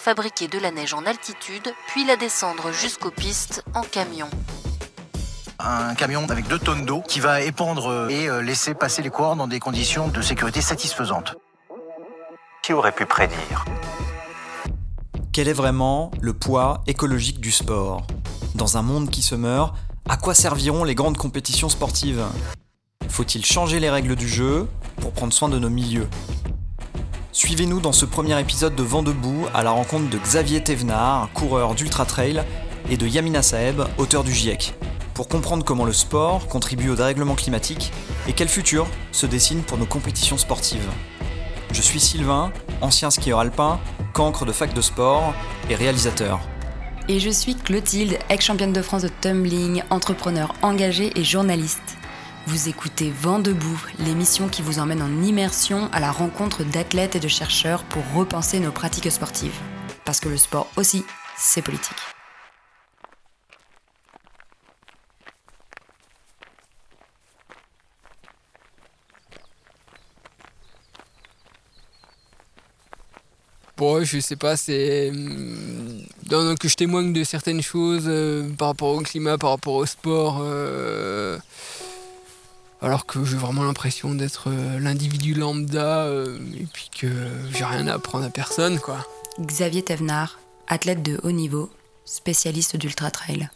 fabriquer de la neige en altitude, puis la descendre jusqu'aux pistes en camion. Un camion avec deux tonnes d'eau qui va épandre et euh, laisser passer les coureurs dans des conditions de sécurité satisfaisantes. Qui aurait pu prédire? Quel est vraiment le poids écologique du sport? Dans un monde qui se meurt, à quoi serviront les grandes compétitions sportives? Faut-il changer les règles du jeu pour prendre soin de nos milieux? Suivez-nous dans ce premier épisode de Vent debout à la rencontre de Xavier Thévenard, coureur d'Ultra Trail, et de Yamina Saeb, auteur du GIEC, pour comprendre comment le sport contribue au dérèglement climatique et quel futur se dessine pour nos compétitions sportives. Je suis Sylvain, ancien skieur alpin, cancre de fac de sport et réalisateur. Et je suis Clotilde, ex-championne de France de tumbling, entrepreneur engagé et journaliste. Vous écoutez Vent debout, l'émission qui vous emmène en immersion à la rencontre d'athlètes et de chercheurs pour repenser nos pratiques sportives. Parce que le sport aussi, c'est politique. Bon, je sais pas, c'est. Donc, que je témoigne de certaines choses euh, par rapport au climat, par rapport au sport. euh, alors que j'ai vraiment l'impression d'être euh, l'individu lambda euh, et puis que j'ai rien à apprendre à personne, quoi. Xavier Thévenard, athlète de haut niveau, spécialiste d'ultra trail.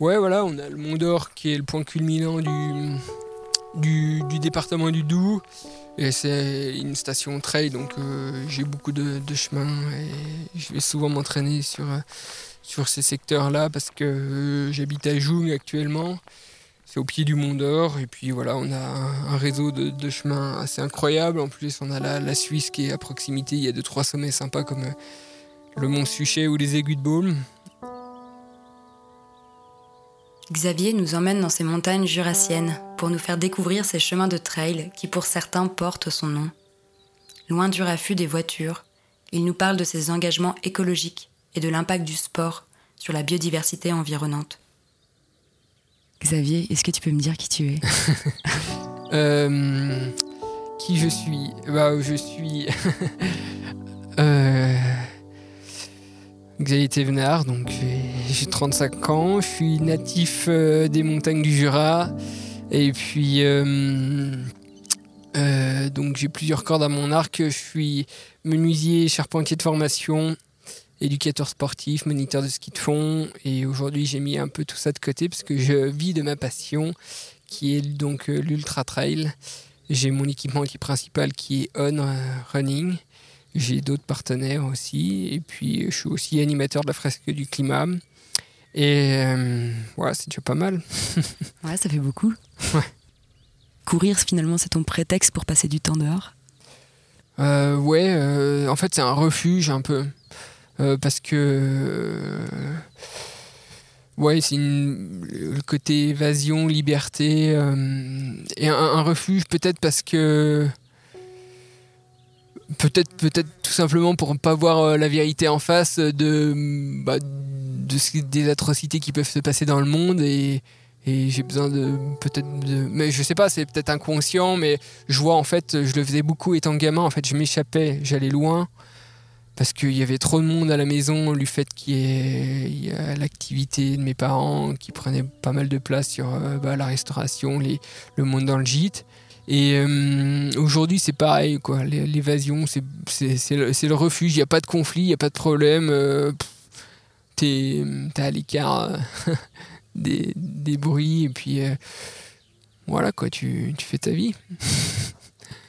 Ouais, voilà, on a le Mont d'Or qui est le point culminant du, du, du département du Doubs. Et c'est une station trail, donc euh, j'ai beaucoup de, de chemin et je vais souvent m'entraîner sur, sur ces secteurs-là parce que euh, j'habite à Joug actuellement. C'est au pied du Mont d'Or et puis voilà, on a un, réseau de, chemins assez incroyable. En plus, on a la, la Suisse qui est à proximité. Il y a deux trois sommets sympas comme euh, le Mont Suchet ou les Aiguilles de Baume. Xavier nous emmène dans ces montagnes jurassiennes pour nous faire découvrir ces chemins de trail qui pour certains portent son nom. Loin du raffut des voitures, il nous parle de ses engagements écologiques et de l'impact du sport sur la biodiversité environnante. Xavier, est-ce que tu peux me dire qui tu es Euh, qui je suis? Bah, Je suis euh, Xavier Thévenard, donc j'ai- j'ai 35 ans, je suis natif euh, des montagnes du Jura et puis donc j'ai plusieurs cordes à mon arc, je suis menuisier, charpentier de formation, éducateur sportif, moniteur de ski de fond et aujourd'hui j'ai mis un peu tout ça de côté parce que je vis de ma passion qui est donc euh, l'Ultra Trail. J'ai mon équipement qui est principal qui est On euh, Running. J'ai d'autres partenaires aussi. Et puis, je suis aussi animateur de la fresque du climat. Et euh, voilà, c'est déjà pas mal. Ouais, ça fait beaucoup. Ouais. Courir, finalement, c'est ton prétexte pour passer du temps dehors? Euh, ouais, euh, en fait, c'est un refuge un peu. Euh, parce que. euh, ouais, c'est le côté évasion, liberté. euh, et un, refuge, peut-être parce que. Peut-être, peut-être tout simplement pour ne pas voir la vérité en face de, bah, des atrocités qui peuvent se passer dans le monde et, et j'ai besoin de peut-être de mais je sais pas c'est peut-être inconscient mais je vois en fait je le faisais beaucoup étant gamin en fait je m'échappais j'allais loin parce qu'il y avait trop de monde à la maison du fait qu'il y ait l'activité de mes parents qui prenait pas mal de place sur euh, bah, la restauration le monde dans le gîte. Et euh, aujourd'hui c'est pareil quoi. L'é- l'évasion c'est le, refuge. Il n'y a pas de conflit il n'y a pas de problème euh, t'es à l'écart euh, des, bruits. Et puis voilà quoi. Tu fais ta vie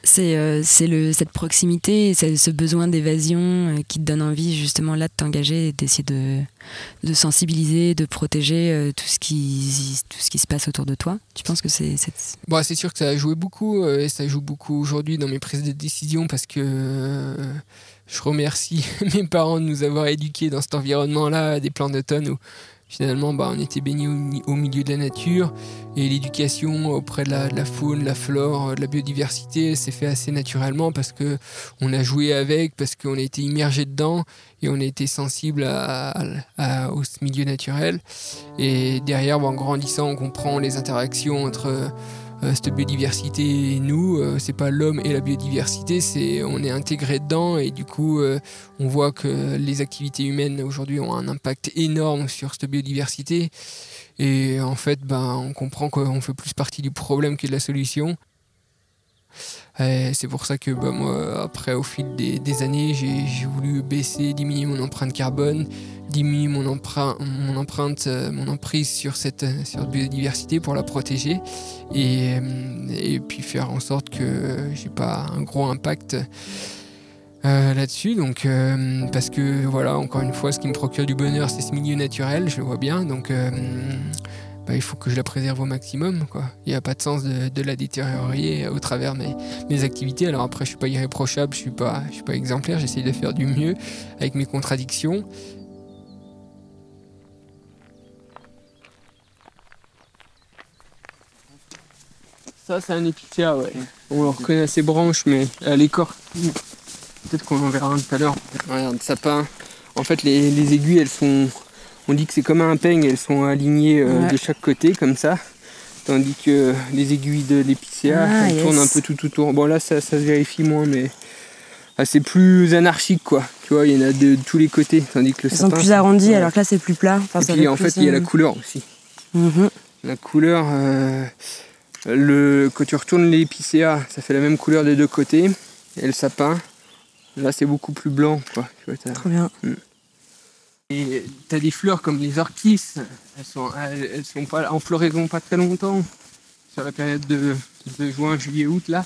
C'est euh, cette proximité, ce besoin d'évasion euh, qui te donne envie justement là de t'engager et d'essayer de, sensibiliser, de protéger euh, tout, ce qui, tout ce qui se passe autour de toi. Tu penses que c'est... Bon, c'est sûr que ça a joué beaucoup et ça joue beaucoup aujourd'hui dans mes prises de décision parce que je remercie mes parents de nous avoir éduqués dans cet environnement-là, des plans d'automne où finalement bah, on était baignés au, mi- au milieu de la nature et l'éducation auprès de la, de la faune, la flore, de la biodiversité s'est fait assez naturellement parce que on a joué avec, parce qu'on a été immergé dedans et on a été sensible à, à- au milieu naturel. Et derrière, bah, en grandissant, on comprend les interactions entre cette biodiversité et nous, euh, c'est pas l'homme et la biodiversité, c'est on est intégré dedans et du coup euh, on voit que les activités humaines aujourd'hui ont un impact énorme sur cette biodiversité et en fait ben, on comprend qu'on fait plus partie du problème que de la solution. C'est pour ça que ben, moi, après, au fil des, années, j'ai voulu baisser, diminuer mon empreinte carbone, diminuer mon, empreinte, euh, mon emprise sur cette, sur biodiversité pour la protéger et, euh, et puis faire en sorte que j'ai pas un gros impact euh, là-dessus. Donc, parce que voilà, encore une fois, ce qui me procure du bonheur, c'est ce milieu naturel, je le vois bien. Donc, bah, il faut que je la préserve au maximum. Quoi. Il n'y a pas de sens de, de la détériorer au travers de mes, mes activités. Alors après, je suis pas irréprochable, je suis pas, je suis pas exemplaire. J'essaye de faire du mieux avec mes contradictions. Ça, c'est un épicéa, ouais. On le reconnaît à ses branches, mais à l'écorce. Peut-être qu'on en verra un tout à l'heure. Regarde, sapin. En fait, les, les aiguilles, elles sont. On dit que c'est comme un peigne, elles sont alignées euh, Ouais. de chaque côté, comme ça. Tandis que les aiguilles de l'épicéa, Ah, yes. tournent un peu tout autour. Bon, là, ça, ça se vérifie moins, mais. ah, c'est plus anarchique, quoi. Tu vois, il y en a de, tous les côtés. Tandis que le Elles sont plus arrondies ouais. alors que là c'est plus plat. Enfin, Et puis, en fait, il y a la euh, couleur aussi. mhm. La couleur, euh, le, quand tu retournes l'épicéa, ça fait la même couleur des deux côtés. Et le sapin, là c'est beaucoup plus blanc. Quoi. Tu vois, t'as- Trop bien. Et t'as des fleurs comme les orchis, elles sont, elles, elles sont pas en floraison pas très longtemps, sur la période de, de juin, juillet, août là.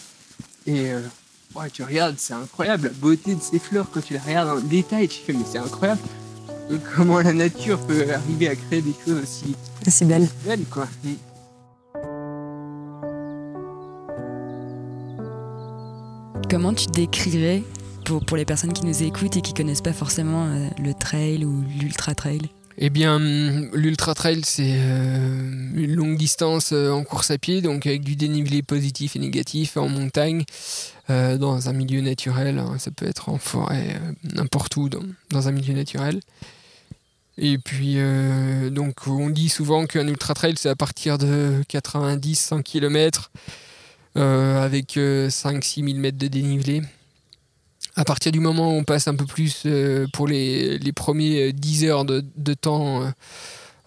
Et euh, ouais, tu regardes, c'est incroyable la beauté de ces fleurs quand tu les regardes en détail. Tu fais mais c'est incroyable comment la nature peut arriver à créer des choses aussi C'est belle. belles quoi. Comment tu décrirais, pour, les personnes qui nous écoutent et qui connaissent pas forcément euh, le trail ou l'ultra trail Eh bien, hum, l'ultra trail, c'est euh, une longue distance euh, en course à pied, donc avec du dénivelé positif et négatif en montagne, dans un milieu naturel. hein, ça peut être en forêt, n'importe où, dans, un milieu naturel. Et puis, donc, on dit souvent qu'un ultra trail, c'est à partir de 90-100 km, avec 5-6 000 mètres de dénivelé. À partir du moment où on passe un peu plus euh, pour les, les premiers 10 heures de, de temps euh,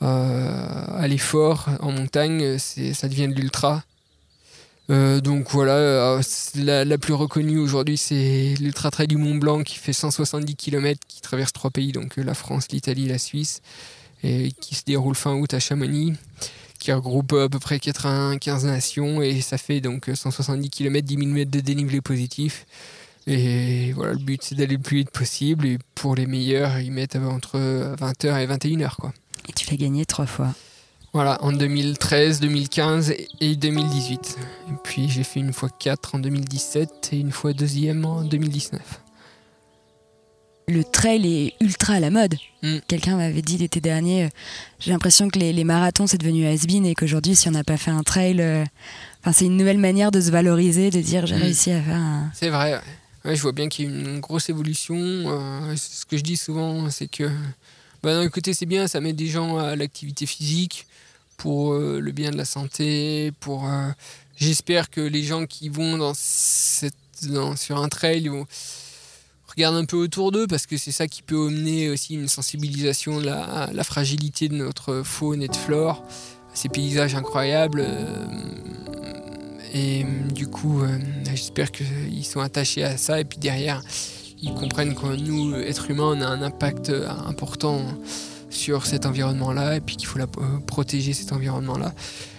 euh, à l'effort en montagne, ça devient de l'ultra. Euh, donc voilà, euh, la, la plus reconnue aujourd'hui, c'est l'Ultra Trail du Mont Blanc qui fait 170 km, qui traverse trois pays, donc euh, la France, l'Italie, la Suisse, et qui se déroule fin août à Chamonix, qui regroupe euh, à peu près 95 nations, et ça fait donc euh, 170 km, 10 000 mètres de dénivelé positif. Et voilà, le but c'est d'aller le plus vite possible, et pour les meilleurs, ils mettent entre 20h et 21h. Quoi. Et tu l'as gagné trois fois. Voilà, en 2013, 2015 et 2018. Et puis j'ai fait une fois 4 en 2017 et une fois deuxième en 2019. Le trail est ultra à la mode. Mm. Quelqu'un m'avait dit l'été dernier, euh, j'ai l'impression que les, les marathons c'est devenu has-been et qu'aujourd'hui si on n'a pas fait un trail, euh, c'est une nouvelle manière de se valoriser, de dire j'ai Mm. réussi à faire un... C'est vrai, ouais. Je vois bien qu'il y a une grosse évolution. Euh, ce que je dis souvent, c'est que bah, d'un côté c'est bien, ça met des gens à l'activité physique pour euh, le bien de la santé, pour... euh, J'espère que les gens qui vont dans sur un trail vont regarder un peu autour d'eux parce que c'est ça qui peut amener aussi une sensibilisation de la, fragilité de notre faune et de flore, ces paysages incroyables. Et euh, du coup, euh, j'espère qu'ils sont attachés à ça et puis derrière, ils comprennent que nous, êtres humains, on a un impact euh, important sur cet environnement-là et puis qu'il faut protéger cet environnement-là.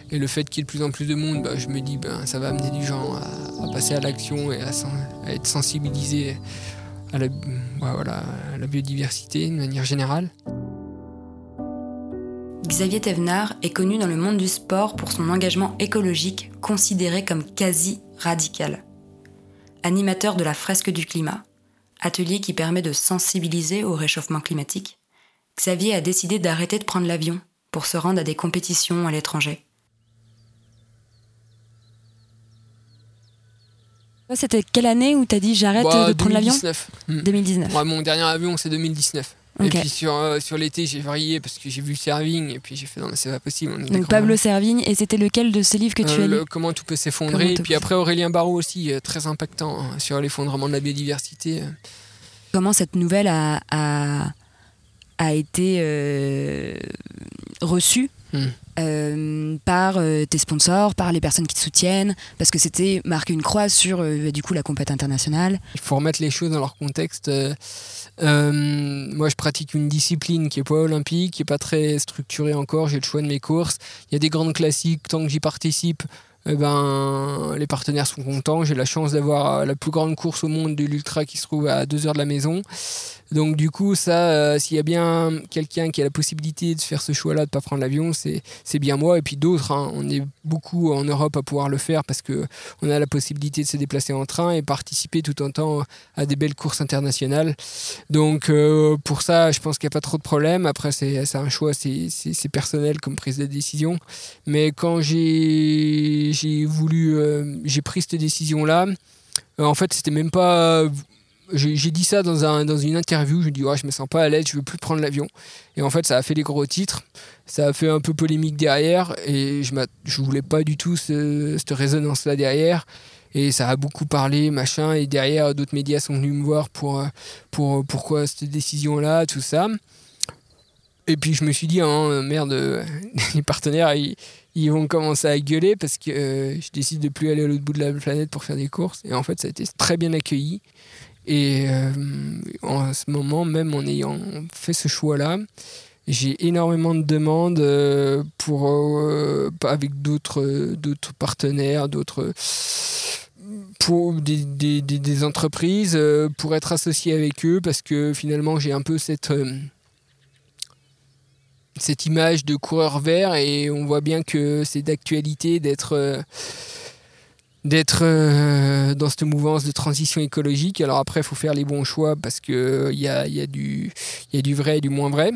Et le fait qu'il y ait de plus en plus de monde, bah, je me dis ben ça va amener du gens à, passer à l'action et à, être sensibilisés bah, à la biodiversité de manière générale. Xavier Thévenard est connu dans le monde du sport pour son engagement écologique considéré comme quasi radical. Animateur de la fresque du climat, atelier qui permet de sensibiliser au réchauffement climatique, Xavier a décidé d'arrêter de prendre l'avion pour se rendre à des compétitions à l'étranger. C'était quelle année où t'as dit j'arrête Bah, de prendre l'avion? 2019. Hmm. 2019. Ouais, mon dernier avion, c'est 2019. Et puis sur, euh, sur l'été, j'ai varié parce que j'ai vu Servigne et puis j'ai fait non, c'est pas possible. on Donc Pablo. Servigne, et c'était lequel de ces livres que tu Euh, as le- lu comment tout peut s'effondrer. Et puis après, Aurélien Barraud aussi, euh, très impactant hein, sur l'effondrement de la biodiversité. Comment cette nouvelle a, a, a été euh, reçue Hmm. Euh, tes sponsors, par les personnes qui te soutiennent, parce que c'était marquer une croix sur euh, du coup la compète internationale. Il faut remettre les choses dans leur contexte. Euh, moi, je pratique une discipline qui est pas olympique, qui est pas très structurée encore. J'ai le choix de mes courses. Il y a des grandes classiques. Tant que j'y participe, eh ben, les partenaires sont contents. J'ai la chance d'avoir la plus grande course au monde de l'ultra qui se trouve à deux heures de la maison. Donc du coup, ça, euh, s'il y a bien quelqu'un qui a la possibilité de faire ce choix-là, de pas prendre l'avion, c'est bien moi. Et puis d'autres, hein. on est beaucoup en Europe à pouvoir le faire parce que on a la possibilité de se déplacer en train et participer tout en temps à des belles courses internationales. Donc euh, pour ça, je pense qu'il n'y a pas trop de problème. Après, c'est un choix, c'est personnel comme prise de décision. Mais quand j'ai voulu, euh, j'ai pris cette décision-là, en fait, c'était même pas. J'ai dit ça dans, un, dans une interview. Je dis, ouais, je me sens pas à l'aise, je veux plus prendre l'avion. Et en fait, ça a fait les gros titres. Ça a fait un peu polémique derrière. Et je, je voulais pas du tout ce- cette résonance-là derrière. Et ça a beaucoup parlé, machin. Et derrière, d'autres médias sont venus me voir pour, pour pourquoi cette décision-là, tout ça. Et puis je me suis dit, hein, merde, les partenaires, ils, ils vont commencer à gueuler parce que euh, je décide de plus aller à l'autre bout de la planète pour faire des courses. Et en fait, ça a été très bien accueilli. Et euh, en ce moment, même en ayant fait ce choix-là, j'ai énormément de demandes euh, pour, euh, avec d'autres partenaires, d'autres pour des, des, entreprises pour être associé avec eux parce que finalement j'ai un peu cette cette image de coureur vert et on voit bien que c'est d'actualité d'être d'être euh, dans cette mouvance de transition écologique. Alors après, il faut faire les bons choix parce qu'il y a, y, a du- y a du vrai et du moins vrai.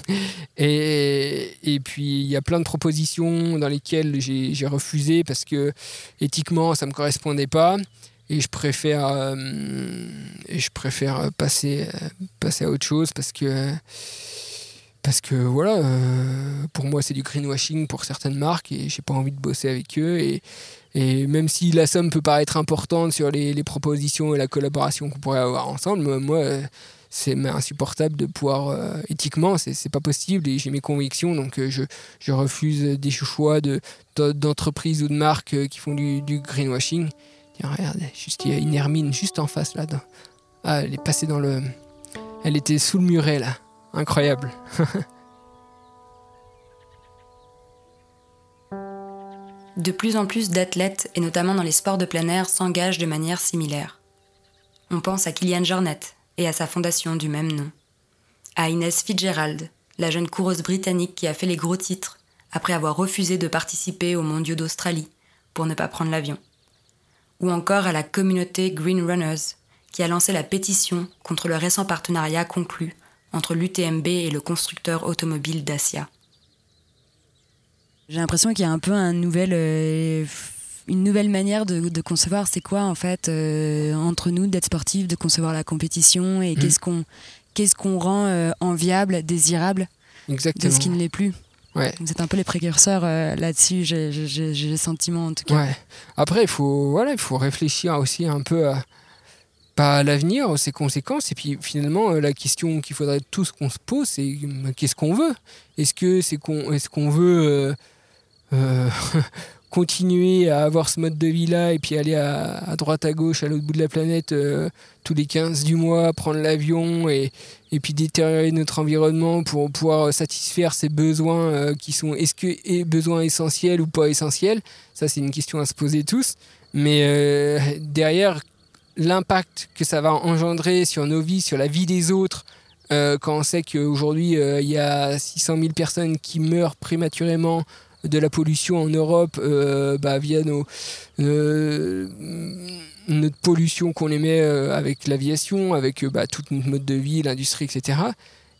et, et puis, il y a plein de propositions dans lesquelles j'ai refusé parce que éthiquement, ça ne me correspondait pas. Et je préfère, euh, je préfère passer, euh, passer à autre chose parce que parce que voilà, euh, pour moi c'est du greenwashing pour certaines marques et j'ai pas envie de bosser avec eux. Et, et même si la somme peut paraître importante sur les, propositions et la collaboration qu'on pourrait avoir ensemble, moi, euh, c'est insupportable de pouvoir euh, éthiquement, c'est pas possible et j'ai mes convictions donc euh, je, refuse des choix de de- d'entreprises ou de marques euh, qui font du, greenwashing. Tiens, regarde, juste il y a une hermine juste en face là. dans- Ah, elle est passée dans le, elle était sous le muret là. Incroyable. De plus en plus d'athlètes, et notamment dans les sports de plein air, s'engagent de manière similaire. On pense à Kylian Jornet et à sa fondation du même nom. À Inès Fitzgerald, la jeune coureuse britannique qui a fait les gros titres après avoir refusé de participer aux mondiaux d'Australie pour ne pas prendre l'avion. Ou encore à la communauté Green Runners, qui a lancé la pétition contre le récent partenariat conclu entre l'UTMB et le constructeur automobile Dacia. J'ai l'impression qu'il y a un peu un nouvel, euh, une nouvelle manière de, de concevoir c'est quoi en fait euh, entre nous d'être sportifs, de concevoir la compétition et Mhm. qu'est-ce qu'on qu'est-ce qu'on rend euh, enviable, désirable de Exactement. ce qui ne l'est plus. Ouais. Vous êtes un peu les précurseurs euh, là-dessus, j'ai le sentiment en tout cas. Ouais. Après, il faut, voilà, il faut réfléchir aussi un peu à, pas à l'avenir, ses conséquences. Et puis finalement, la question qu'il faudrait tous qu'on se pose, c'est euh, qu'est-ce qu'on veut? Est-ce que c'est qu'on, est-ce qu'on veut euh, continuer à avoir ce mode de vie-là et puis aller à, droite, à gauche, à l'autre bout de la planète euh, tous les 15 du mois, prendre l'avion et, et puis détériorer notre environnement pour pouvoir satisfaire ses besoins euh, qui sont est-ce que est besoins essentiels ou pas essentiels? Ça c'est une question à se poser tous. Mais derrière l'impact que ça va engendrer sur nos vies sur la vie des autres quand on sait qu'aujourd'hui il y a 600 000 personnes qui meurent prématurément de la pollution en Europe euh, bah, via euh, notre pollution qu'on émet euh, avec l'aviation, avec bah, tout notre mode de vie, l'industrie, etc.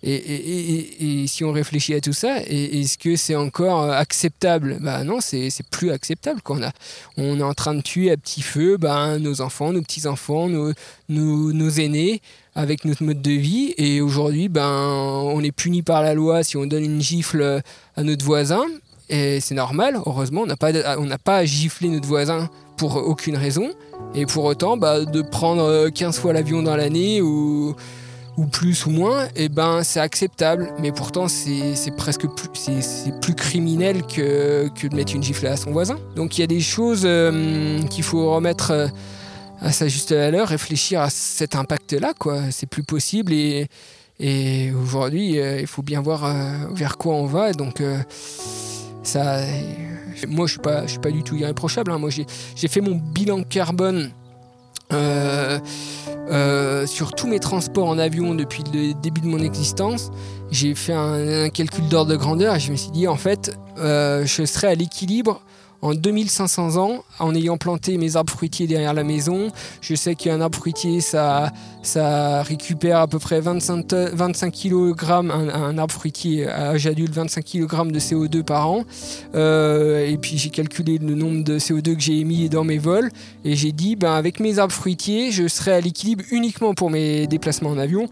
Et, si on réfléchit à tout ça, est-ce que c'est encore acceptable? Bah non, c'est plus acceptable. Quand on, a, on est en train de tuer à petit feu bah, nos enfants, nos petits-enfants, nos, nos, nos, aînés avec notre mode de vie. Et aujourd'hui, ben, on est puni par la loi si on donne une gifle à notre voisin. Et c'est normal, heureusement, on n'a pas, on pas à gifler notre voisin pour aucune raison. Et pour autant, bah, de prendre 15 fois l'avion dans l'année ou, plus ou moins, et eh ben, c'est acceptable. Mais pourtant, c'est presque plus, c'est plus criminel que, de mettre une gifle à son voisin. Donc il y a des choses euh, qu'il faut remettre euh, à sa juste valeur, réfléchir à cet impact-là. C'est plus possible et, aujourd'hui, euh, il faut bien voir vers quoi on va. Donc ça, moi, je suis pas, je suis pas du tout irréprochable. Hein. Moi, j'ai fait mon bilan carbone. Euh, euh, sur tous mes transports en avion depuis le début de mon existence, j'ai fait un, calcul d'ordre de grandeur et je me suis dit en fait, euh, je serai à l'équilibre en 2500 ans en ayant planté mes arbres fruitiers derrière la maison. Je sais qu'un arbre fruitier, ça, ça récupère à peu près 25, 25 kg, un, arbre fruitier à âge adulte, 25 kg de CO2 par an. Euh, et puis j'ai calculé le nombre de CO2 que j'ai émis dans mes vols. Et j'ai dit, ben, avec mes arbres fruitiers, je serai à l'équilibre uniquement pour mes déplacements en avion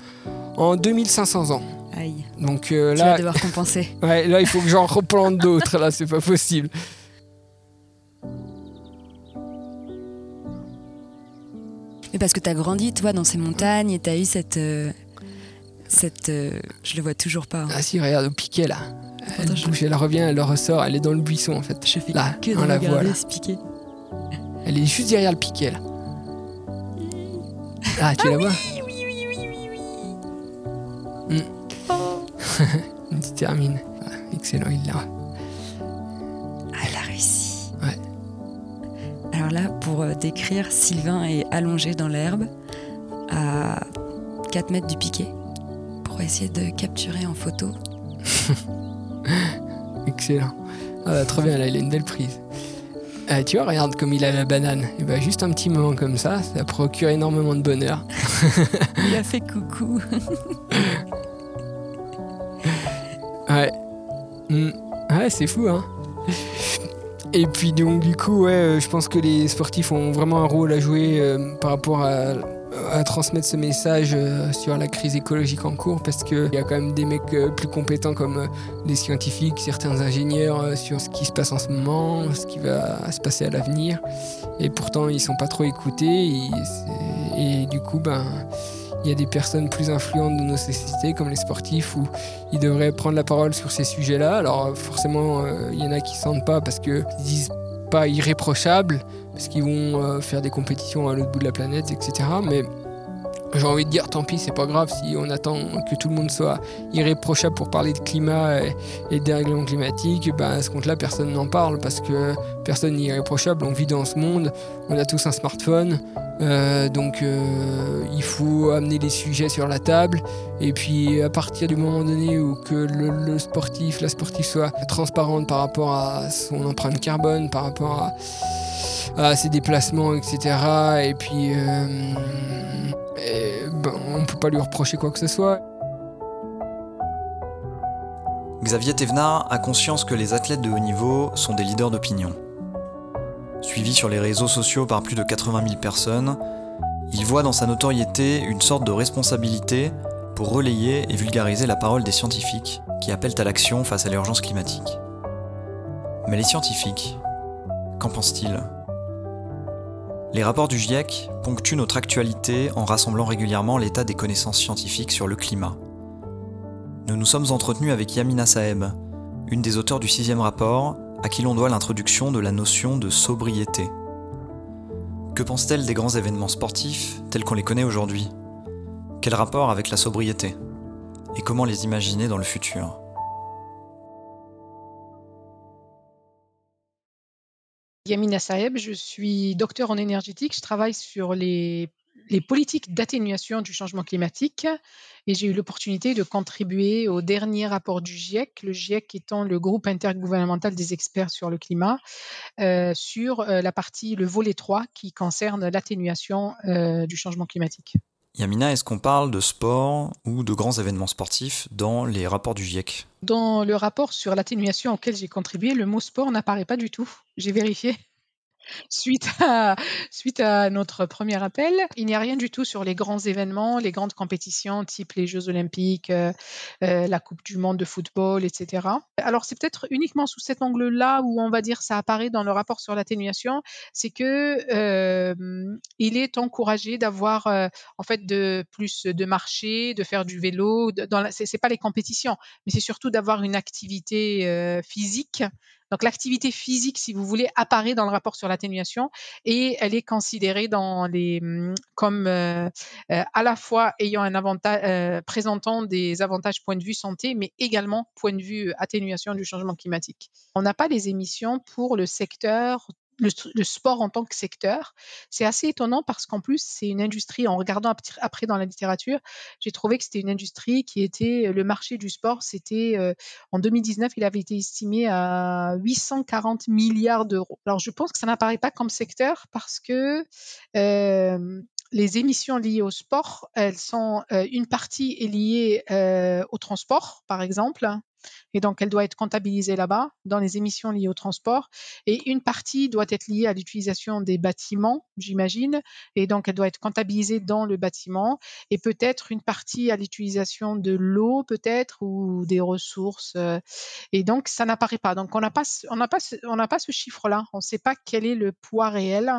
en 2500 ans. Aïe. Donc euh, là, tu vas devoir compenser. Ouais, là il faut que j'en replante d'autres. Là, c'est pas possible. Mais parce que tu as grandi, toi, dans ces montagnes et tu as eu cette. Euh, cette euh, je le vois toujours pas. Hein. Ah si, regarde au piquet là. Elle bouge, elle revient, elle ressort, elle est dans le buisson en fait. Je fais là, que de la voit, ce piquet. Elle est juste derrière le piquet là. Ah, tu la vois Oui, oui, oui, oui, oui, oui. Mm. Oh. tu termines. Ah, excellent, il l'a. Là, pour euh, décrire, Sylvain est allongé dans l'herbe à 4 mètres du piquet pour essayer de capturer en photo. Excellent. Ah, trop bien, là, il a une belle prise. Ah, tu vois, regarde comme il a la banane. Et bah, juste un petit moment comme ça, ça procure énormément de bonheur. il a fait coucou. ouais. Mm. Ouais, c'est fou, hein. Et puis donc du coup, euh, je pense que les sportifs ont vraiment un rôle à jouer euh, par rapport à, transmettre ce message euh, sur la crise écologique en cours, parce qu'il y a quand même des mecs plus compétents comme les scientifiques, certains ingénieurs sur ce qui se passe en ce moment, ce qui va se passer à l'avenir. Et pourtant, ils sont pas trop écoutés. Et du coup, ben il y a des personnes plus influentes de nos sociétés, comme les sportifs, où ils devraient prendre la parole sur ces sujets-là. Alors forcément, euh, il y en a qui ne sentent pas parce qu'ils disent pas irréprochables, parce qu'ils vont euh, faire des compétitions à l'autre bout de la planète, etc. Mais j'ai envie de dire, tant pis, c'est pas grave si on attend que tout le monde soit irréprochable pour parler de climat et, et de dérèglement climatique. Ben, à ce compte-là, personne n'en parle parce que personne n'est irréprochable. On vit dans ce monde, on a tous un smartphone, euh, donc euh, il faut amener les sujets sur la table. Et puis à partir du moment donné où que le, sportif, la sportive soit transparente par rapport à son empreinte carbone, par rapport à, ses déplacements, etc. Et puis euh, ben, on ne peut pas lui reprocher quoi que ce soit. Xavier Thévenard a conscience que les athlètes de haut niveau sont des leaders d'opinion. Suivi sur les réseaux sociaux par plus de 80 000 personnes, il voit dans sa notoriété une sorte de responsabilité pour relayer et vulgariser la parole des scientifiques qui appellent à l'action face à l'urgence climatique. Mais les scientifiques, qu'en pensent-ils? Les rapports du GIEC ponctuent notre actualité en rassemblant régulièrement l'état des connaissances scientifiques sur le climat. Nous nous sommes entretenus avec Yamina Saeb, une des auteurs du sixième rapport à qui l'on doit l'introduction de la notion de sobriété. Que pense-t-elle des grands événements sportifs tels qu'on les connaît aujourd'hui? Quel rapport avec la sobriété? Et comment les imaginer dans le futur? Yamina Saeb, je suis docteur en énergétique. Je travaille sur les politiques d'atténuation du changement climatique et j'ai eu l'opportunité de contribuer au dernier rapport du GIEC, le GIEC étant le groupe intergouvernemental des experts sur le climat, euh, sur euh, la partie, le volet 3 qui concerne l'atténuation euh, du changement climatique. Yamina, est-ce qu'on parle de sport ou de grands événements sportifs dans les rapports du GIEC Dans le rapport sur l'atténuation auquel j'ai contribué, le mot sport n'apparaît pas du tout. J'ai vérifié suite à, suite à notre premier appel. Il n'y a rien du tout sur les grands événements, les grandes compétitions, type les Jeux olympiques, euh, euh, la Coupe du monde de football, etc. Alors c'est peut-être uniquement sous cet angle-là où on va dire ça apparaît dans le rapport sur l'atténuation, c'est que euh, il est encouragé d'avoir en fait de plus de marcher, de faire du vélo. Dans la, c'est, pas les compétitions, mais c'est surtout d'avoir une activité physique donc l'activité physique, si vous voulez, apparaît dans le rapport sur l'atténuation et elle est considérée hum, comme euh, euh, à la fois euh, présentant des avantages point de vue santé, mais également point de vue atténuation du changement climatique. On n'a pas les émissions pour le secteur le, sport en tant que secteur. C'est assez étonnant parce qu'en plus, c'est une industrie, en regardant après dans la littérature, j'ai trouvé que c'était une industrie qui était, euh, le marché du sport, c'était, euh, en 2019, il avait été estimé à 840 milliards d'euros. Alors, je pense que ça n'apparaît pas comme secteur parce que euh, les émissions liées au sport, elles sont, une partie est liée au transport, par exemple, et donc elle doit être comptabilisée là-bas dans les émissions liées au transport. Et une partie doit être liée à l'utilisation des bâtiments, j'imagine, et donc elle doit être comptabilisée dans le bâtiment. Et peut-être une partie à l'utilisation de l'eau, peut-être, ou des ressources. Euh, et donc ça n'apparaît pas. Donc on n'a pas, pas, on ce chiffre-là. On ne sait pas quel est le poids réel.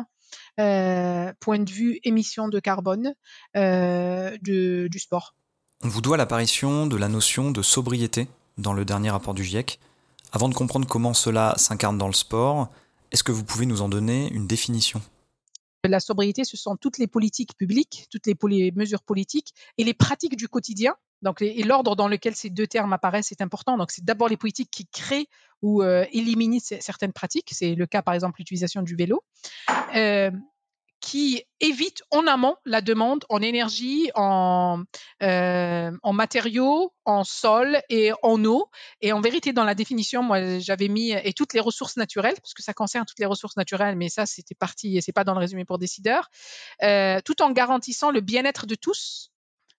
Euh, point de vue émissions de carbone euh, du sport. On vous doit l'apparition de la notion de sobriété dans le dernier rapport du GIEC. Avant de comprendre comment cela s'incarne dans le sport, est-ce que vous pouvez nous en donner une définition? La sobriété, ce sont toutes les politiques publiques, toutes les, mesures politiques et les pratiques du quotidien. Donc, et l'ordre dans lequel ces deux termes apparaissent est important. Donc, c'est d'abord les politiques qui créent ou euh, éliminent certaines pratiques. C'est le cas, par exemple, l'utilisation du vélo. Euh, qui évite en amont la demande en énergie, en, euh, en matériaux, en sol et en eau. Et en vérité, dans la définition, moi, j'avais mis et toutes les ressources naturelles, parce que ça concerne toutes les ressources naturelles, mais ça, c'était parti et c'est pas dans le résumé pour décideurs, euh, tout en garantissant le bien-être de tous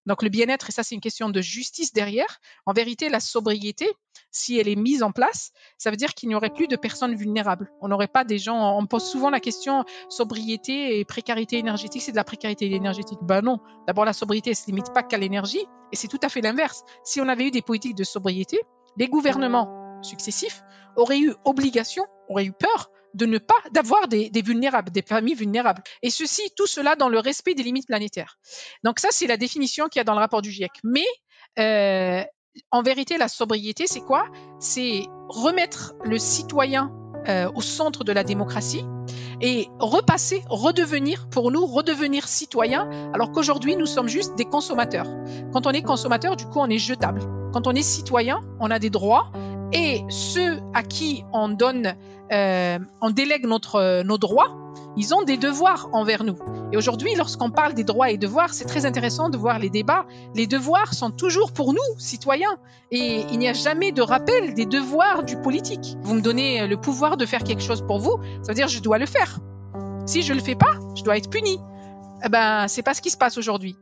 donc le bien-être, et ça c'est une question de justice derrière, en vérité, la sobriété, si elle est mise en place, ça veut dire qu'il n'y aurait plus de personnes vulnérables. On n'aurait pas des gens, on pose souvent la question sobriété et précarité énergétique, c'est de la précarité énergétique. Ben non, d'abord la sobriété ne se limite pas qu'à l'énergie, et c'est tout à fait l'inverse. Si on avait eu des politiques de sobriété, les gouvernements successifs auraient eu obligation, auraient eu peur de ne pas d'avoir des, vulnérables, des familles vulnérables. Et ceci, tout cela dans le respect des limites planétaires. Donc ça, c'est la définition qu'il y a dans le rapport du GIEC. Mais euh, en vérité, la sobriété, c'est quoi? C'est remettre le citoyen euh, au centre de la démocratie et repasser, redevenir, pour nous, redevenir citoyen, alors qu'aujourd'hui, nous sommes juste des consommateurs. Quand on est consommateur, du coup, on est jetable. Quand on est citoyen, on a des droits et ceux à qui on donne, euh, on délègue notre, nos droits, ils ont des devoirs envers nous. Et aujourd'hui, lorsqu'on parle des droits et devoirs, c'est très intéressant de voir les débats. Les devoirs sont toujours pour nous, citoyens, et il n'y a jamais de rappel des devoirs du politique. Vous me donnez le pouvoir de faire quelque chose pour vous, ça veut dire je dois le faire. Si je le fais pas, je dois être puni. Eh ben, c'est pas ce qui se passe aujourd'hui.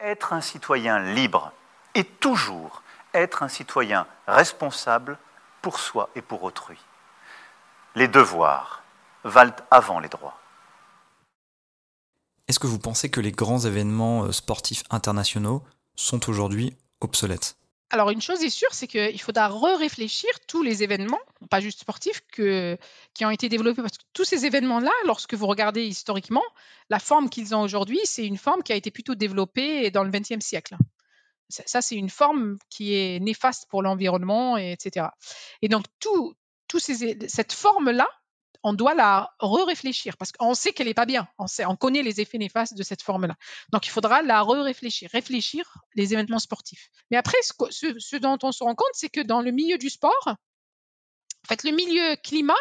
Être un citoyen libre et toujours être un citoyen responsable pour soi et pour autrui. Les devoirs valent avant les droits. Est-ce que vous pensez que les grands événements euh, sportifs internationaux sont aujourd'hui obsolètes? Alors une chose est sûre, c'est qu'il faudra re-réfléchir tous les événements, pas juste sportifs, que, qui ont été développés. Parce que tous ces événements-là, lorsque vous regardez historiquement, la forme qu'ils ont aujourd'hui, c'est une forme qui a été plutôt développée dans le XXe siècle ça, c'est une forme qui est néfaste pour l'environnement, etc. Et donc, tout, cette forme-là, on doit la re-réfléchir parce qu'on sait qu'elle n'est pas bien. On, sait, on connaît les effets néfastes de cette forme-là. Donc, il faudra la re-réfléchir, réfléchir les événements sportifs. Mais après, ce, dont on se rend compte, c'est que dans le milieu du sport, en fait, le milieu climat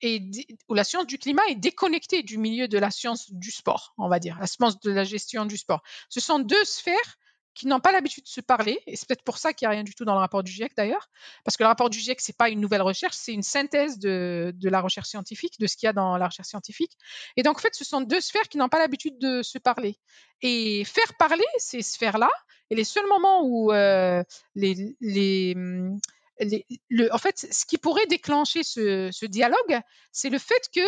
et ou la science du climat est déconnectée du milieu de la science du sport, on va dire, la science de la gestion du sport. Ce sont deux sphères qui n'ont pas l'habitude de se parler, et c'est peut-être pour ça qu'il n'y a rien du tout dans le rapport du GIEC d'ailleurs, parce que le rapport du GIEC, c'est pas une nouvelle recherche, c'est une synthèse de, de la recherche scientifique, de ce qu'il y a dans la recherche scientifique. Et donc, en fait, ce sont deux sphères qui n'ont pas l'habitude de se parler. Et faire parler ces sphères-là, et les seuls moments où euh, les, les, le, en fait, ce qui pourrait déclencher ce, ce dialogue, c'est le fait que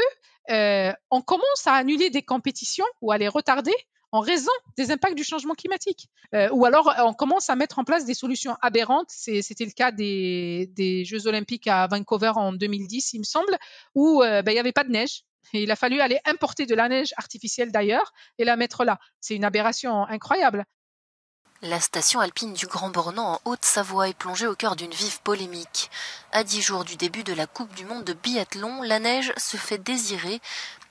euh, on commence à annuler des compétitions ou à les retarder en raison des impacts du changement climatique. Euh, ou alors, on commence à mettre en place des solutions aberrantes. C'était le cas des, Jeux olympiques à Vancouver en 2010, il me semble, où euh, ben, il n'y avait pas de neige. Il a fallu aller importer de la neige artificielle d'ailleurs et la mettre là. C'est une aberration incroyable. La station alpine du Grand Bornand en Haute-Savoie est plongée au cœur d'une vive polémique. À dix jours du début de la Coupe du Monde de biathlon, la neige se fait désirer.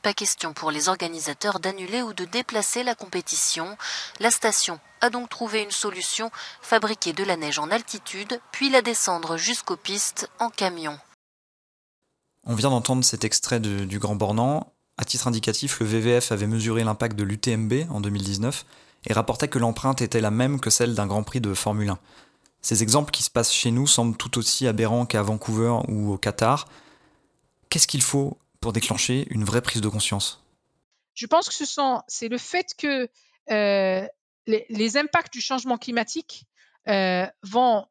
Pas question pour les organisateurs d'annuler ou de déplacer la compétition. La station a donc trouvé une solution, fabriquer de la neige en altitude, puis la descendre jusqu'aux pistes en camion. On vient d'entendre cet extrait du Grand Bornand. À titre indicatif, le VVF avait mesuré l'impact de l'UTMB en 2019 et rapportait que l'empreinte était la même que celle d'un Grand Prix de Formule 1. Ces exemples qui se passent chez nous semblent tout aussi aberrants qu'à Vancouver ou au Qatar. Qu'est-ce qu'il faut pour déclencher une vraie prise de conscience? Je pense que c'est le fait que euh, les, impacts du changement climatique euh, vont,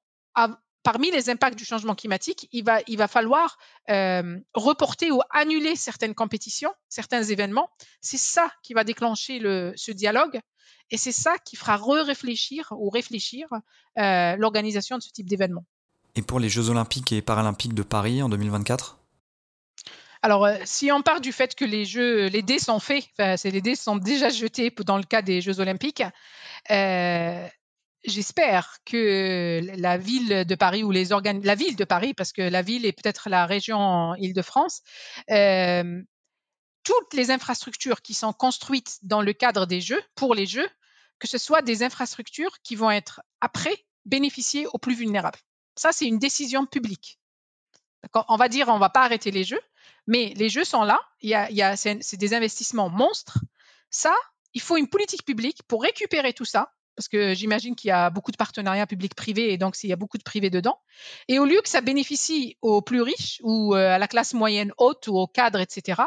parmi les impacts du changement climatique, il va, falloir euh, reporter ou annuler certaines compétitions, certains événements. C'est ça qui va déclencher le, ce dialogue. Et c'est ça qui fera re-réfléchir ou réfléchir euh, l'organisation de ce type d'événement. Et pour les Jeux olympiques et paralympiques de Paris en 2024 alors, euh, si on part du fait que les jeux, les dés sont faits, enfin, les dés sont déjà jetés dans le cas des Jeux Olympiques, euh, j'espère que la ville de Paris ou les organes, la ville de Paris, parce que la ville est peut-être la région Île-de-France, euh, toutes les infrastructures qui sont construites dans le cadre des jeux, pour les jeux, que ce soit des infrastructures qui vont être après bénéficier aux plus vulnérables. Ça, c'est une décision publique. On va dire, on va pas arrêter les jeux, mais les jeux sont là. Y a c'est des investissements monstres. Ça, il faut une politique publique pour récupérer tout ça, parce que j'imagine qu'il y a beaucoup de partenariats publics-privés et donc s'il y a beaucoup de privés dedans. Et au lieu que ça bénéficie aux plus riches ou euh, à la classe moyenne haute ou aux cadres, etc.,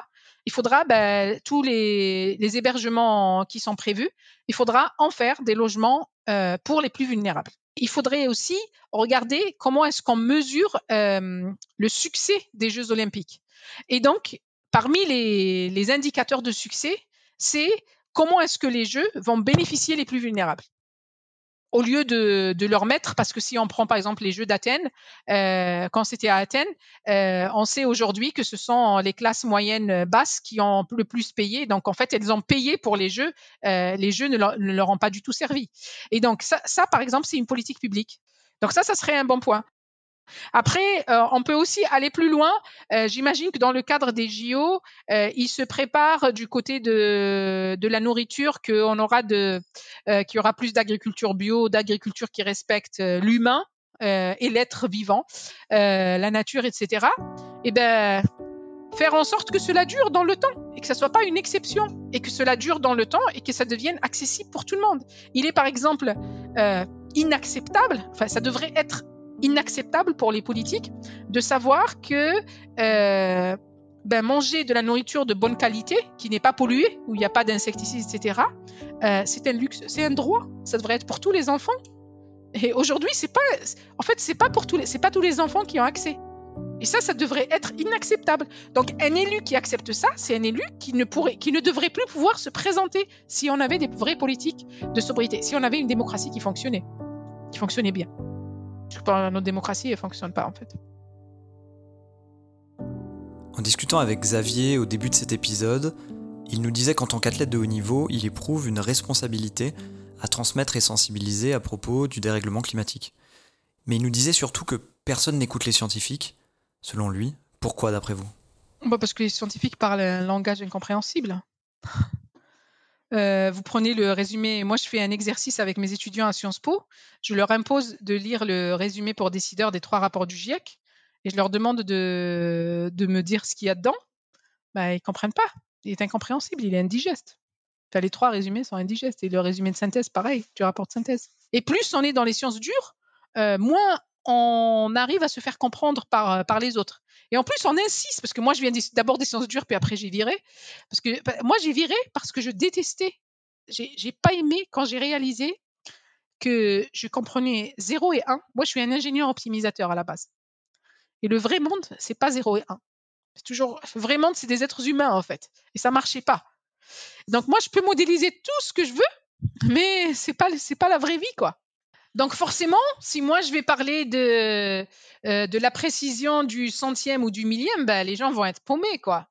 il faudra ben, tous les, hébergements qui sont prévus, il faudra en faire des logements euh, pour les plus vulnérables. Il faudrait aussi regarder comment est-ce qu'on mesure euh, le succès des Jeux olympiques. Et donc, parmi les, les indicateurs de succès, c'est comment est-ce que les Jeux vont bénéficier les plus vulnérables au lieu de, leur mettre, parce que si on prend par exemple les Jeux d'Athènes, euh, quand c'était à Athènes, euh, on sait aujourd'hui que ce sont les classes moyennes basses qui ont le plus payé. Donc en fait, elles ont payé pour les Jeux, euh, les Jeux ne leur, ne leur, ont pas du tout servi. Et donc ça, ça par exemple, c'est une politique publique. Donc ça, ça serait un bon point. Après, euh, on peut aussi aller plus loin. Euh, J'imagine que dans le cadre des JO, euh, ils se préparent du côté de, de la nourriture qu'on aura de, qu'il y aura plus d'agriculture bio, d'agriculture qui respecte l'humain et l'être vivant, la nature, etc. Et ben faire en sorte que cela dure dans le temps et que ça soit pas une exception et que cela dure dans le temps et que ça devienne accessible pour tout le monde. Il est par exemple inacceptable, enfin ça devrait être inacceptable pour les politiques de savoir que euh, ben, manger de la nourriture de bonne qualité, qui n'est pas polluée, où il n'y a pas d'insecticides, etc., euh, c'est un luxe, c'est un droit. Ça devrait être pour tous les enfants. Et aujourd'hui, c'est pas, en fait, c'est pas pour tous c'est pas tous les enfants qui ont accès. Et ça, ça devrait être inacceptable. Donc, un élu qui accepte ça, c'est un élu qui ne pourrait, qui ne devrait plus pouvoir se présenter si on avait des vraies politiques de sobriété, si on avait une démocratie qui fonctionnait, qui fonctionnait bien. Notre démocratie, elle fonctionne pas en fait. En discutant avec Xavier au début de cet épisode, il nous disait qu'en tant qu'athlète de haut niveau, il éprouve une responsabilité à transmettre et sensibiliser à propos du dérèglement climatique. Mais il nous disait surtout que personne n'écoute les scientifiques. Selon lui, pourquoi d'après vous? Bah Parce que les scientifiques parlent un langage incompréhensible. Euh, vous prenez le résumé. Moi, je fais un exercice avec mes étudiants à Sciences Po. Je leur impose de lire le résumé pour décideurs des trois rapports du GIEC et je leur demande de, me dire ce qu'il y a dedans. Bah, ils comprennent pas. Il est incompréhensible, il est indigeste. Les trois résumés sont indigestes et le résumé de synthèse, pareil, du rapport de synthèse. Et plus on est dans les sciences dures, euh, moins on arrive à se faire comprendre par, par les autres. Et en plus, on insiste, parce que moi, je viens d'abord des sciences dures, puis après, j'ai viré. Parce que bah, moi, j'ai viré parce que je détestais. J'ai pas aimé quand j'ai réalisé que je comprenais 0 et 1. Moi, je suis un ingénieur optimisateur à la base. Et le vrai monde, c'est pas 0 et 1. C'est toujours, vrai monde, c'est des êtres humains, en fait. Et ça marchait pas. Donc, moi, je peux modéliser tout ce que je veux, mais c'est pas, pas la vraie vie, quoi. Donc forcément, si moi je vais parler de, euh, de la précision du centième ou du millième, ben, les gens vont être paumés, quoi.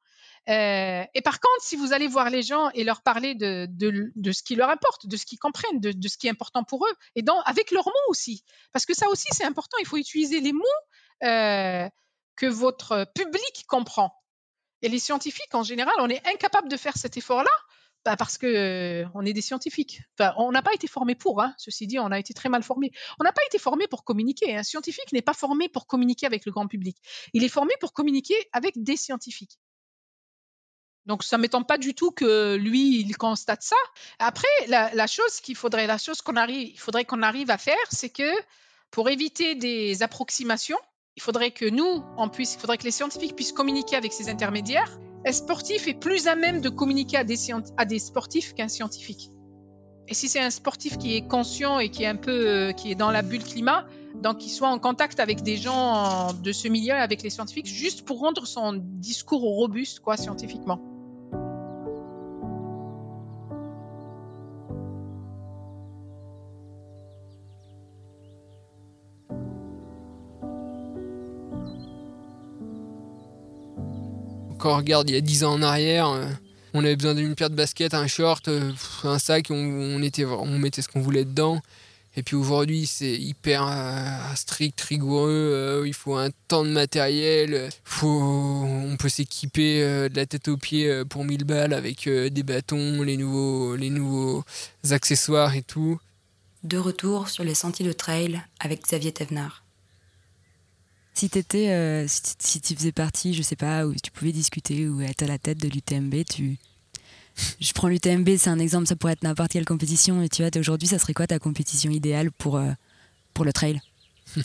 Euh, et par contre, si vous allez voir les gens et leur parler de ce qui leur importe, de ce qu'ils comprennent, de, de, ce qui est important pour eux, et dans, avec leurs mots aussi, parce que ça aussi c'est important, il faut utiliser les mots euh, que votre public comprend. Et les scientifiques, en général, on est incapable de faire cet effort-là bah parce que on est des scientifiques. On n'a pas été formé pour. Hein. Ceci dit, on a été très mal formé. On n'a pas été formé pour communiquer. Un scientifique n'est pas formé pour communiquer avec le grand public. Il est formé pour communiquer avec des scientifiques. Donc, ça m'étonne pas du tout que lui, il constate ça. Après, la, la chose qu'il faudrait, la chose qu'on arrive, il faudrait qu'on arrive à faire, c'est que pour éviter des approximations, il faudrait que nous, on puisse, il faudrait que les scientifiques puissent communiquer avec ces intermédiaires un sportif est plus à même de communiquer à des, des sportifs qu'un scientifique. Et si c'est un sportif qui est conscient et qui est un peu euh, qui est dans la bulle climat, donc qu'il soit en contact avec des gens de ce milieu, avec les scientifiques, juste pour rendre son discours robuste, quoi, scientifiquement. Regarde il y a 10 ans en arrière, euh, on avait besoin d'une paire de baskets, un short, euh, un sac, on mettait ce qu'on voulait dedans. Et puis aujourd'hui, c'est hyper euh, strict, rigoureux. il faut un temps de matériel. Faut, on peut s'équiper de la tête aux pieds pour 1000 balles avec des bâtons, les nouveaux, les nouveaux accessoires et tout. De retour sur les sentiers de trail avec Xavier Thévenard. Si t'étais, euh, si, tu faisais partie, je sais pas, où tu pouvais discuter ou être à la tête de l'UTMB, tu, je prends l'UTMB, c'est un exemple, ça pourrait être n'importe quelle compétition. Et tu vois, aujourd'hui, ça serait quoi ta compétition idéale pour, euh, pour le trail?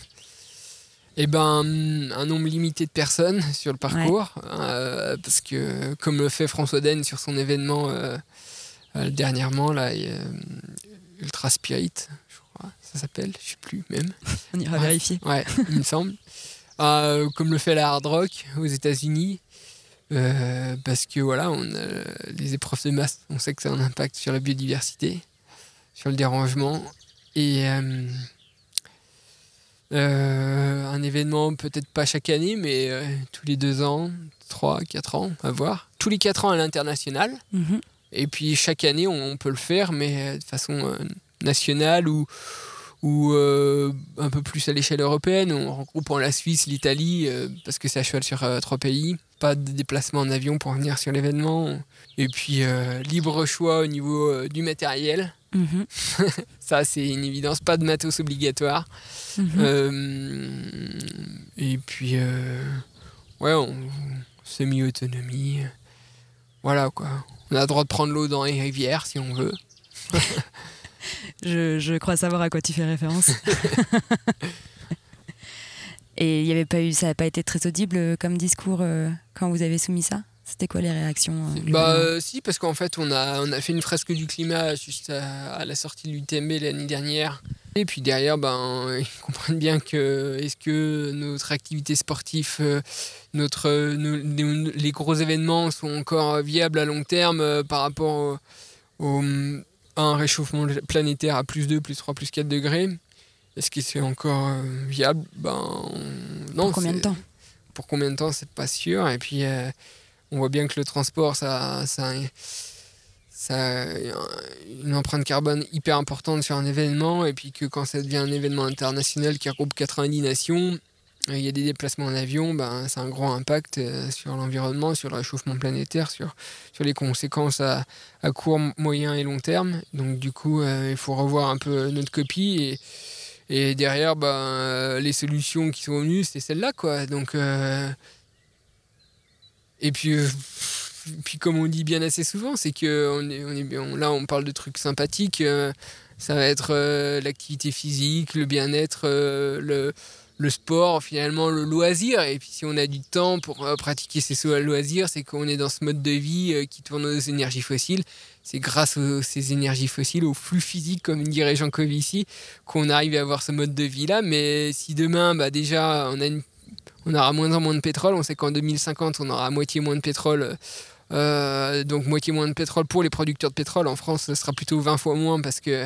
Eh ben, un nombre limité de personnes sur le parcours, euh, parce que comme le fait François Den sur son événement dernièrement, là, Ultra Spirit, je crois, ça s'appelle, je sais plus même. On ira vérifier. Ouais, il me semble. Euh, comme le fait la hard rock aux États-Unis. Euh, parce que voilà, on a les épreuves de masse, on sait que ça a un impact sur la biodiversité, sur le dérangement. Et euh, un événement, peut-être pas chaque année, mais tous les deux ans, trois, quatre ans, à voir. Tous les quatre ans à l'international. Mhm. Et puis chaque année, on, peut le faire, mais de façon nationale ou, ou euh, un peu plus à l'échelle européenne, en regroupant la Suisse, l'Italie, euh, parce que c'est à cheval sur euh, trois pays, pas de déplacement en avion pour venir sur l'événement, et puis libre choix au niveau du matériel. Mhm. Ça, c'est une évidence, pas de matos obligatoire. Mhm. et puis, ouais, semi-autonomie. Voilà quoi. On a le droit de prendre l'eau dans les rivières si on veut. je, crois savoir à quoi tu fais référence. Et il y avait pas eu, ça n'a pas été très audible comme discours euh, quand vous avez soumis ça? C'était quoi les réactions euh, Bah euh, si, parce qu'en fait on a, on a fait une fresque du climat juste à, la sortie de l'UTMB l'année dernière. Et puis derrière, ben, ils comprennent bien que est-ce que notre activité sportive, notre, les gros événements sont encore viables à long terme par rapport au un réchauffement planétaire à plus 2, plus 3, plus 4 degrés. Est-ce que c'est encore euh, viable? Ben non. Pour combien de temps? Pour combien de temps, c'est pas sûr. Et puis, euh, on voit bien que le transport, ça, ça, ça a une empreinte carbone hyper importante sur un événement. Et puis que quand ça devient un événement international qui regroupe 90 nations, il y a des déplacements en avion, ben, ça a un gros impact euh, sur l'environnement, sur le réchauffement planétaire, sur, sur les conséquences à, à, court, moyen et long terme. Donc du coup, euh, il faut revoir un peu notre copie et, et derrière, ben, euh, les solutions qui sont venues, c'est celles-là. Quoi. Donc, et puis, puis comme on dit bien assez souvent, c'est que on est, on est, là on parle de trucs sympathiques. ça va être l'activité physique, le bien-être, le, le sport, finalement le loisir. Et puis si on a du temps pour euh, pratiquer ces loisirs, c'est qu'on est dans ce mode de vie euh, qui tourne aux énergies fossiles. C'est grâce aux ces énergies fossiles, au flux physique, comme dirait Jean Covici, qu'on arrive à avoir ce mode de vie-là. Mais si demain, bah, déjà, on, a on aura moins en moins de pétrole, on sait qu'en 2050, on aura à moitié moins de pétrole. Euh, donc moitié moins de pétrole pour les producteurs de pétrole. En France, ce sera plutôt 20 fois moins parce que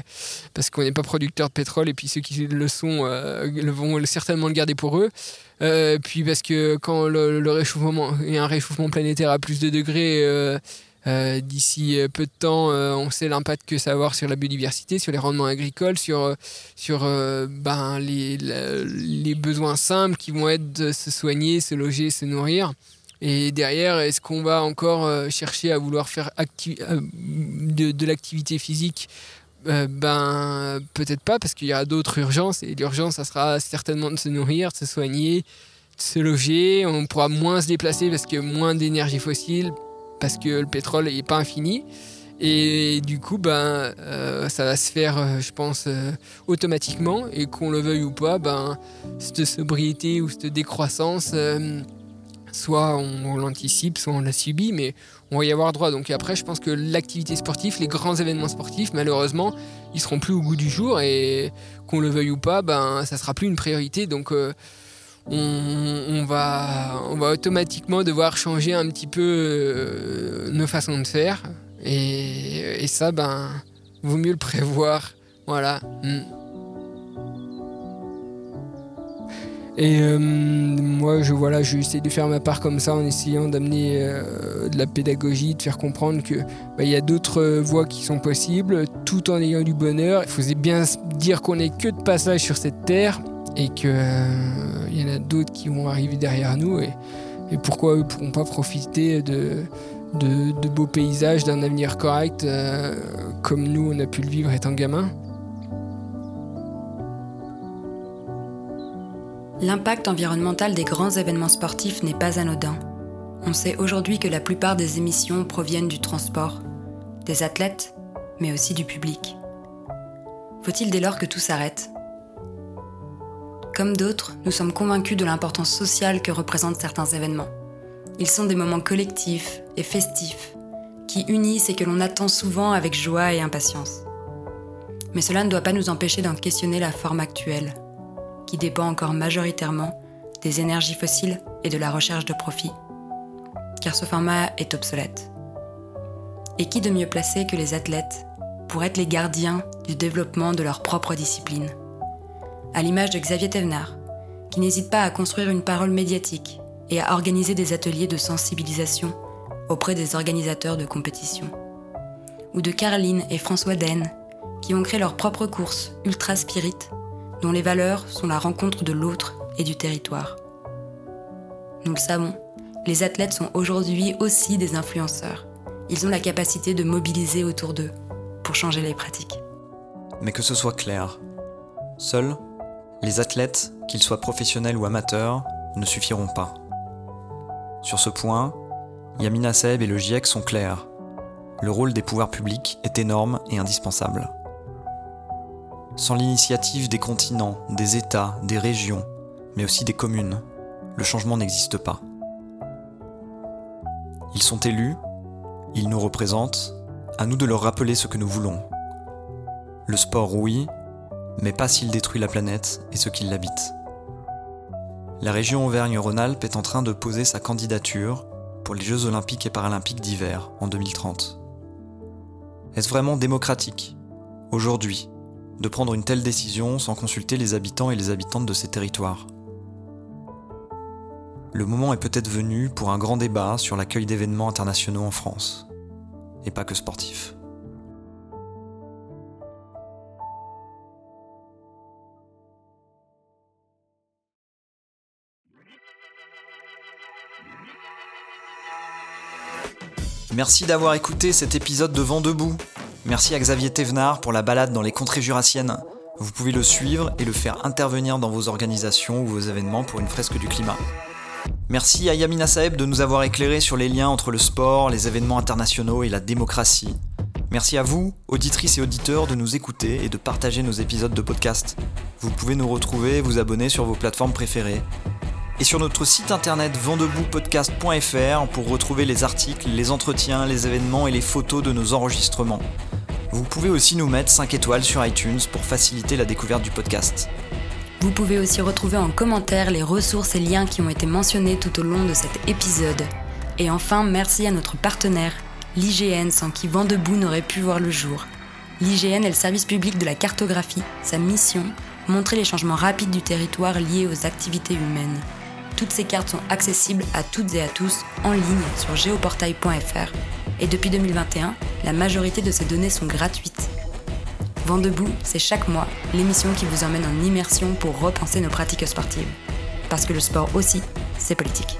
parce qu'on n'est pas producteur de pétrole et puis ceux qui le sont euh, vont certainement le garder pour eux. Euh, puis parce que quand le, le réchauffement, a un réchauffement planétaire à plus de degrés euh, d'ici peu de temps, on sait l'impact que ça va avoir sur la biodiversité, sur les rendements agricoles, sur, sur ben, les, les besoins simples qui vont être de se soigner, se loger, se nourrir. Et derrière, est-ce qu'on va encore euh, chercher à vouloir faire euh, de, l'activité physique? Euh, Ben, peut-être pas, parce qu'il y aura d'autres urgences. Et l'urgence, ça sera certainement de se nourrir, de se soigner, de se loger. On pourra moins se déplacer parce que moins d'énergie fossile, parce que le pétrole n'est pas infini. Et du coup, ben, ça va se faire, je pense, automatiquement. Et qu'on le veuille ou pas, ben, cette sobriété ou cette décroissance, soit on, l'anticipe, soit on la subit, mais on va y avoir droit. Donc après, je pense que l'activité sportive, les grands événements sportifs, malheureusement, ils seront plus au goût du jour et qu'on le veuille ou pas, ben, ça sera plus une priorité. Donc euh, on, va, on va automatiquement devoir changer un petit peu euh, nos façons de faire. Et, et ça, ben, vaut mieux le prévoir. Voilà. Mm. Et euh, moi, je voilà, j'essaie de faire ma part comme ça en essayant d'amener euh, de la pédagogie, de faire comprendre que bah, il y a d'autres euh, voies qui sont possibles, tout en ayant du bonheur. Il faut bien dire qu'on n'est que de passage sur cette terre et que euh, il y en a d'autres qui vont arriver derrière nous et, pourquoi eux pourront pas profiter de, de, de beaux paysages, d'un avenir correct comme nous on a pu le vivre étant gamin. L'impact environnemental des grands événements sportifs n'est pas anodin. On sait aujourd'hui que la plupart des émissions proviennent du transport, des athlètes, mais aussi du public. Faut-il dès lors que tout s'arrête? Comme d'autres, nous sommes convaincus de l'importance sociale que représentent certains événements. Ils sont des moments collectifs et festifs, qui unissent et que l'on attend souvent avec joie et impatience. Mais cela ne doit pas nous empêcher d'en questionner la forme actuelle, qui dépend encore majoritairement des énergies fossiles et de la recherche de profit. Car ce format est obsolète. Et qui de mieux placé que les athlètes pour être les gardiens du développement de leur propre discipline? À l'image de Xavier Thévenard, qui n'hésite pas à construire une parole médiatique et à organiser des ateliers de sensibilisation auprès des organisateurs de compétition. Ou de Caroline et François Den, qui ont créé leur propre course Ultra Spirit dont les valeurs sont la rencontre de l'autre et du territoire. Nous le savons, les athlètes sont aujourd'hui aussi des influenceurs. Ils ont la capacité de mobiliser autour d'eux pour changer les pratiques. Mais que ce soit clair, seuls, les athlètes, qu'ils soient professionnels ou amateurs, ne suffiront pas. Sur ce point, Yamina Seb et le GIEC sont clairs. Le rôle des pouvoirs publics est énorme et indispensable. Sans l'initiative des continents, des États, des régions, mais aussi des communes, le changement n'existe pas. Ils sont élus, ils nous représentent, à nous de leur rappeler ce que nous voulons. Le sport, oui, mais pas s'il détruit la planète et ceux qui l'habitent. La région Auvergne-Rhône-Alpes est en train de poser sa candidature pour les Jeux olympiques et paralympiques d'hiver en 2030. Est-ce vraiment démocratique, aujourd'hui, de prendre une telle décision sans consulter les habitants et les habitantes de ces territoires Le moment est peut-être venu pour un grand débat sur l'accueil d'événements internationaux en France, et pas que sportifs. Merci d'avoir écouté cet épisode de Vent debout. Merci à Xavier Thévenard pour la balade dans les contrées jurassiennes. Vous pouvez le suivre et le faire intervenir dans vos organisations ou vos événements pour une fresque du climat. Merci à Yamina Saeb de nous avoir éclairé sur les liens entre le sport, les événements internationaux et la démocratie. Merci à vous, auditrices et auditeurs, de nous écouter et de partager nos épisodes de podcast. Vous pouvez nous retrouver et vous abonner sur vos plateformes préférées. Et sur notre site internet vendeboutpodcast.fr pour retrouver les articles, les entretiens, les événements et les photos de nos enregistrements. Vous pouvez aussi nous mettre 5 étoiles sur iTunes pour faciliter la découverte du podcast. Vous pouvez aussi retrouver en commentaire les ressources et liens qui ont été mentionnés tout au long de cet épisode. Et enfin, merci à notre partenaire, l'IGN, sans qui Vent debout n'aurait pu voir le jour. L'IGN est le service public de la cartographie. Sa mission, montrer les changements rapides du territoire liés aux activités humaines. Toutes ces cartes sont accessibles à toutes et à tous en ligne sur géoportail.fr. Et depuis 2021, la majorité de ces données sont gratuites. Vent debout, c'est chaque mois l'émission qui vous emmène en immersion pour repenser nos pratiques sportives. Parce que le sport aussi, c'est politique.